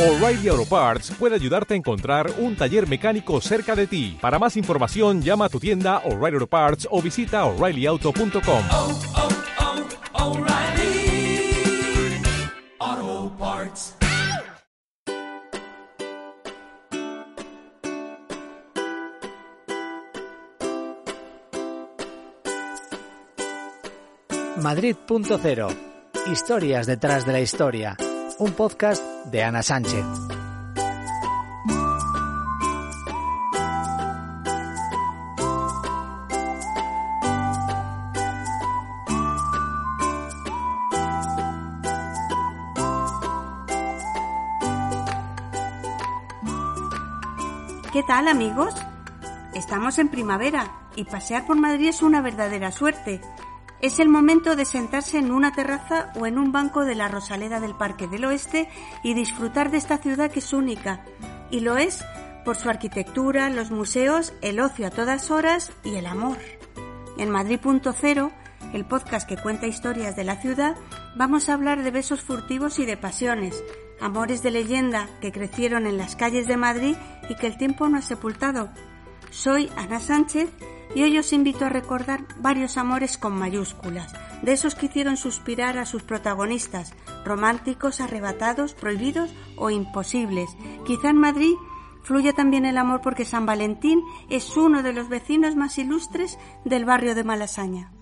O'Reilly Auto Parts puede ayudarte a encontrar un taller mecánico cerca de ti. Para más información, llama a tu tienda O'Reilly Auto Parts o visita oreillyauto.com. oh, oh, Parts. Madrid.0 Historias detrás de la historia. Un podcast de Ana Sánchez. ¿Qué tal amigos? Estamos en primavera y pasear por Madrid es una verdadera suerte. Es el momento de sentarse en una terraza o en un banco de la Rosaleda del Parque del Oeste y disfrutar de esta ciudad que es única. Y lo es por su arquitectura, los museos, el ocio a todas horas y el amor. En Madrid.0, el podcast que cuenta historias de la ciudad, vamos a hablar de besos furtivos y de pasiones, amores de leyenda que crecieron en las calles de Madrid y que el tiempo no ha sepultado. Soy Ana Sánchez y hoy os invito a recordar varios amores con mayúsculas, de esos que hicieron suspirar a sus protagonistas, románticos, arrebatados, prohibidos o imposibles. Quizá en Madrid fluye también el amor porque San Valentín es uno de los vecinos más ilustres del barrio de Malasaña.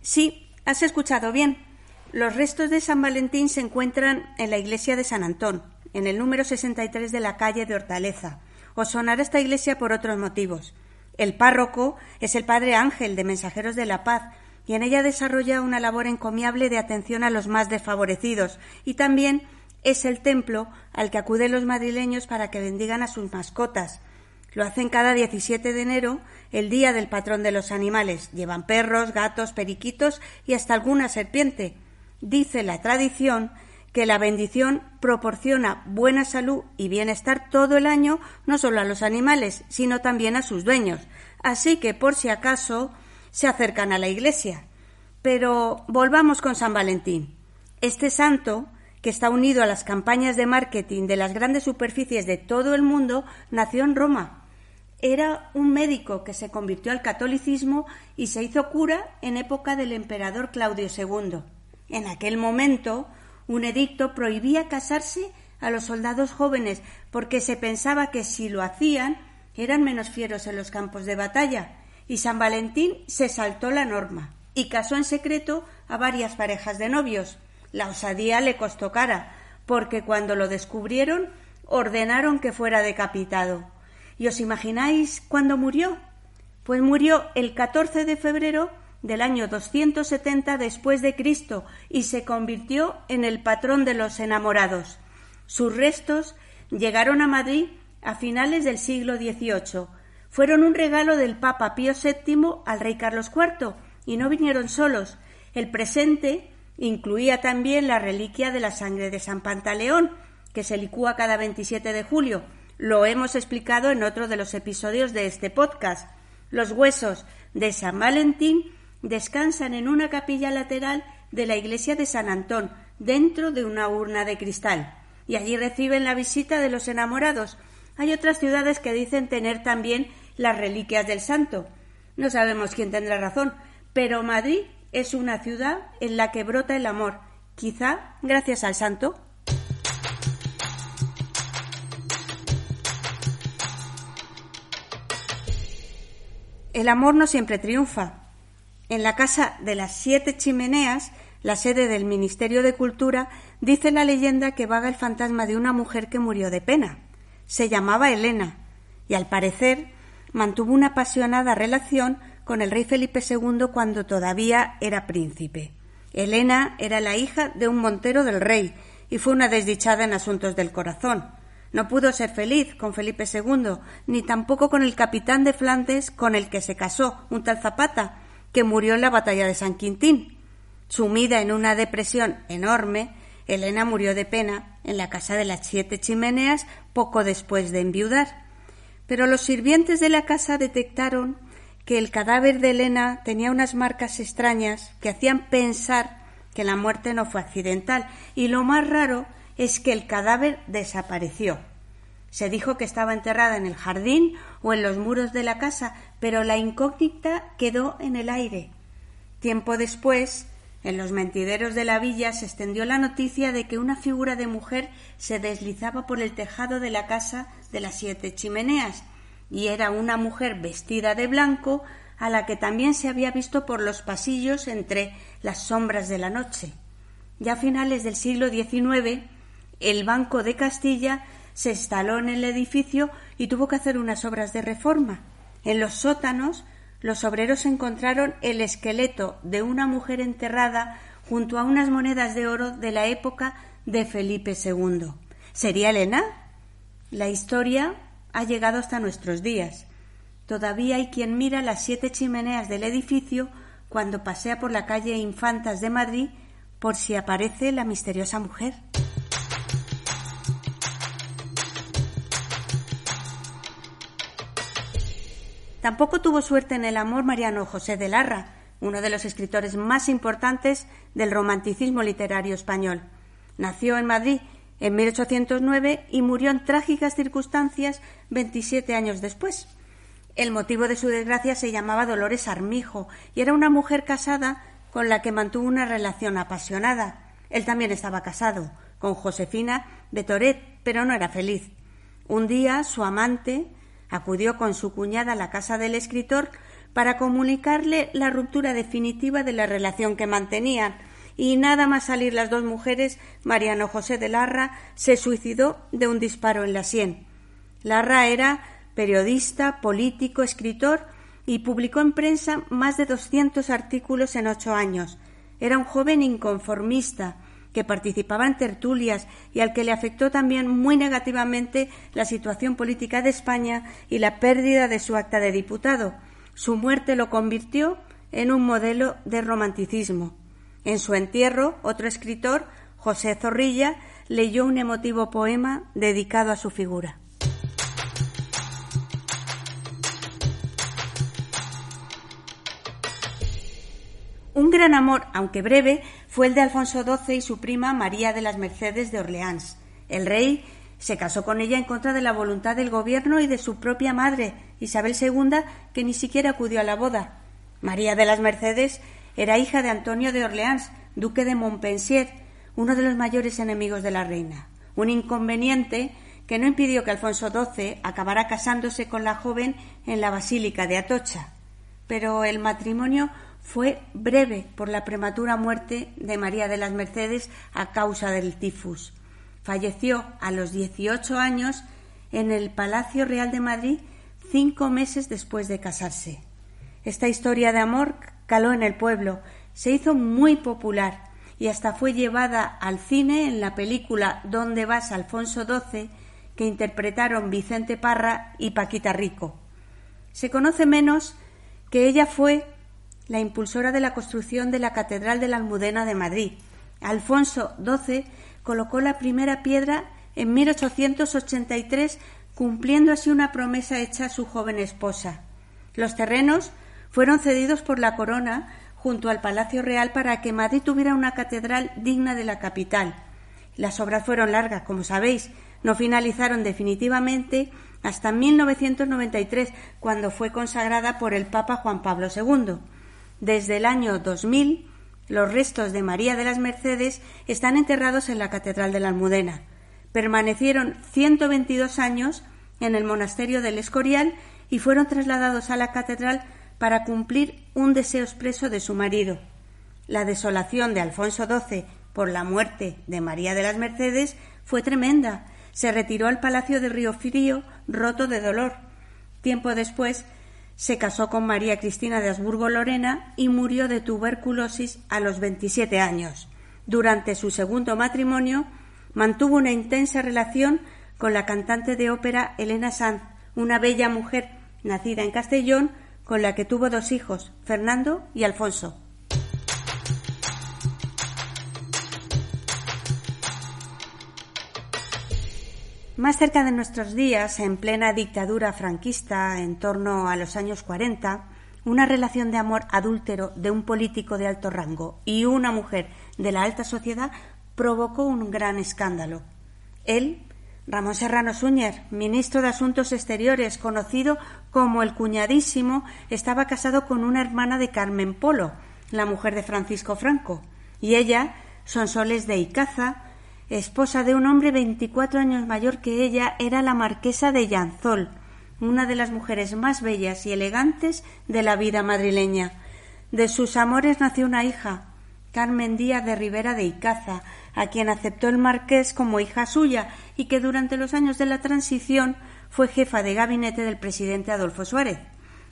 Sí, has escuchado bien. Los restos de San Valentín se encuentran en la iglesia de San Antón, en el número 63 de la calle de Hortaleza. Os sonará esta iglesia por otros motivos. El párroco es el padre Ángel de Mensajeros de la Paz y en ella desarrolla una labor encomiable de atención a los más desfavorecidos y también es el templo al que acuden los madrileños para que bendigan a sus mascotas. Lo hacen cada 17 de enero, el día del patrón de los animales. Llevan perros, gatos, periquitos y hasta alguna serpiente. Dice la tradición que la bendición proporciona buena salud y bienestar todo el año, no solo a los animales, sino también a sus dueños. Así que, por si acaso, se acercan a la iglesia. Pero volvamos con San Valentín. Este santo, que está unido a las campañas de marketing de las grandes superficies de todo el mundo, nació en Roma. Era un médico que se convirtió al catolicismo y se hizo cura en época del emperador Claudio II. En aquel momento, un edicto prohibía casarse a los soldados jóvenes porque se pensaba que si lo hacían eran menos fieros en los campos de batalla, y San Valentín se saltó la norma y casó en secreto a varias parejas de novios. La osadía le costó cara, porque cuando lo descubrieron ordenaron que fuera decapitado. ¿Y os imagináis cuándo murió? Pues murió el 14 de febrero del año 270 después de Cristo y se convirtió en el patrón de los enamorados. Sus restos llegaron a Madrid a finales del siglo XVIII. Fueron un regalo del Papa Pío VII al rey Carlos IV y no vinieron solos. El presente incluía también la reliquia de la sangre de San Pantaleón, que se licúa cada 27 de julio. Lo hemos explicado en otro de los episodios de este podcast. Los huesos de San Valentín descansan en una capilla lateral de la iglesia de San Antón, dentro de una urna de cristal, y allí reciben la visita de los enamorados. Hay otras ciudades que dicen tener también las reliquias del santo. No sabemos quién tendrá razón, pero Madrid es una ciudad en la que brota el amor, quizá gracias al santo. El amor no siempre triunfa. En la casa de las siete chimeneas, la sede del Ministerio de Cultura, dice la leyenda que vaga el fantasma de una mujer que murió de pena. Se llamaba Elena y al parecer mantuvo una apasionada relación con el rey Felipe II cuando todavía era príncipe. Elena era la hija de un montero del rey y fue una desdichada en asuntos del corazón. No pudo ser feliz con Felipe II, ni tampoco con el capitán de Flandes con el que se casó, un tal Zapata, que murió en la batalla de San Quintín. Sumida en una depresión enorme, Elena murió de pena en la casa de las siete chimeneas poco después de enviudar. Pero los sirvientes de la casa detectaron que el cadáver de Elena tenía unas marcas extrañas que hacían pensar que la muerte no fue accidental y lo más raro es que el cadáver desapareció. Se dijo que estaba enterrada en el jardín o en los muros de la casa, pero la incógnita quedó en el aire. Tiempo después, en los mentideros de la villa se extendió la noticia de que una figura de mujer se deslizaba por el tejado de la casa de las siete chimeneas, y era una mujer vestida de blanco a la que también se había visto por los pasillos entre las sombras de la noche. Ya a finales del siglo XIX, el Banco de Castilla se instaló en el edificio y tuvo que hacer unas obras de reforma. En los sótanos, los obreros encontraron el esqueleto de una mujer enterrada junto a unas monedas de oro de la época de Felipe II. ¿Sería Elena? La historia ha llegado hasta nuestros días. Todavía hay quien mira las siete chimeneas del edificio cuando pasea por la calle Infantas de Madrid por si aparece la misteriosa mujer. Tampoco tuvo suerte en el amor Mariano José de Larra, uno de los escritores más importantes del romanticismo literario español. Nació en Madrid en 1809 y murió en trágicas circunstancias 27 años después. El motivo de su desgracia se llamaba Dolores Armijo y era una mujer casada con la que mantuvo una relación apasionada. Él también estaba casado con Josefina de Toret, pero no era feliz. Un día su amante, acudió con su cuñada a la casa del escritor para comunicarle la ruptura definitiva de la relación que mantenían, y nada más salir las dos mujeres, Mariano José de Larra se suicidó de un disparo en la sien. Larra era periodista, político, escritor y publicó en prensa más de doscientos artículos en ocho años. Era un joven inconformista, que participaba en tertulias y al que le afectó también muy negativamente la situación política de España y la pérdida de su acta de diputado. Su muerte lo convirtió en un modelo de romanticismo. En su entierro, otro escritor, José Zorrilla, leyó un emotivo poema dedicado a su figura. Un gran amor, aunque breve, fue el de Alfonso XII y su prima María de las Mercedes de Orleans. El rey se casó con ella en contra de la voluntad del gobierno y de su propia madre, Isabel II, que ni siquiera acudió a la boda. María de las Mercedes era hija de Antonio de Orleans, duque de Montpensier, uno de los mayores enemigos de la reina. Un inconveniente que no impidió que Alfonso XII acabara casándose con la joven en la Basílica de Atocha. Pero el matrimonio fue breve por la prematura muerte de María de las Mercedes a causa del tifus. Falleció a los 18 años en el Palacio Real de Madrid cinco meses después de casarse. Esta historia de amor caló en el pueblo, se hizo muy popular y hasta fue llevada al cine en la película ¿Dónde vas, Alfonso XII? que interpretaron Vicente Parra y Paquita Rico. Se conoce menos que ella fue la impulsora de la construcción de la Catedral de la Almudena de Madrid. Alfonso XII colocó la primera piedra en 1883, cumpliendo así una promesa hecha a su joven esposa. Los terrenos fueron cedidos por la corona junto al Palacio Real para que Madrid tuviera una catedral digna de la capital. Las obras fueron largas, como sabéis, no finalizaron definitivamente hasta 1993, cuando fue consagrada por el Papa Juan Pablo II. Desde el año 2000, los restos de María de las Mercedes están enterrados en la Catedral de la Almudena. Permanecieron 122 años en el monasterio del Escorial y fueron trasladados a la catedral para cumplir un deseo expreso de su marido. La desolación de Alfonso XII por la muerte de María de las Mercedes fue tremenda. Se retiró al palacio de Río Frío roto de dolor. Tiempo después se casó con María Cristina de Habsburgo Lorena y murió de tuberculosis a los 27 años. Durante su segundo matrimonio mantuvo una intensa relación con la cantante de ópera Elena Sanz, una bella mujer nacida en Castellón con la que tuvo dos hijos, Fernando y Alfonso. Más cerca de nuestros días, en plena dictadura franquista, en torno a los años 40, una relación de amor adúltero de un político de alto rango y una mujer de la alta sociedad provocó un gran escándalo. Él, Ramón Serrano Súñer, ministro de Asuntos Exteriores, conocido como el cuñadísimo, estaba casado con una hermana de Carmen Polo, la mujer de Francisco Franco, y ella, Sonsoles de Icaza, esposa de un hombre 24 años mayor que ella, era la marquesa de Llanzol, una de las mujeres más bellas y elegantes de la vida madrileña. De sus amores nació una hija, Carmen Díaz de Rivera de Icaza, a quien aceptó el marqués como hija suya y que durante los años de la transición fue jefa de gabinete del presidente Adolfo Suárez.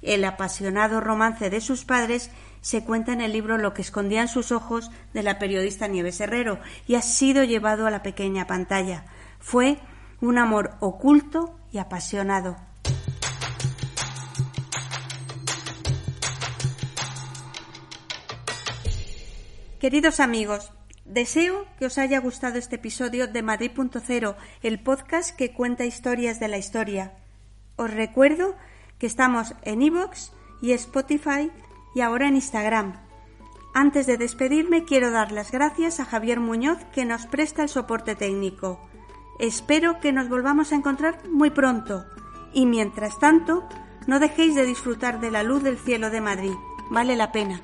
El apasionado romance de sus padres se cuenta en el libro Lo que escondían sus ojos de la periodista Nieves Herrero y ha sido llevado a la pequeña pantalla. Fue un amor oculto y apasionado. Queridos amigos, deseo que os haya gustado este episodio de Madrid.0, el podcast que cuenta historias de la historia. Os recuerdo que estamos en iVoox y Spotify y ahora en Instagram. Antes de despedirme quiero dar las gracias a Javier Muñoz que nos presta el soporte técnico. Espero que nos volvamos a encontrar muy pronto y mientras tanto no dejéis de disfrutar de la luz del cielo de Madrid. Vale la pena.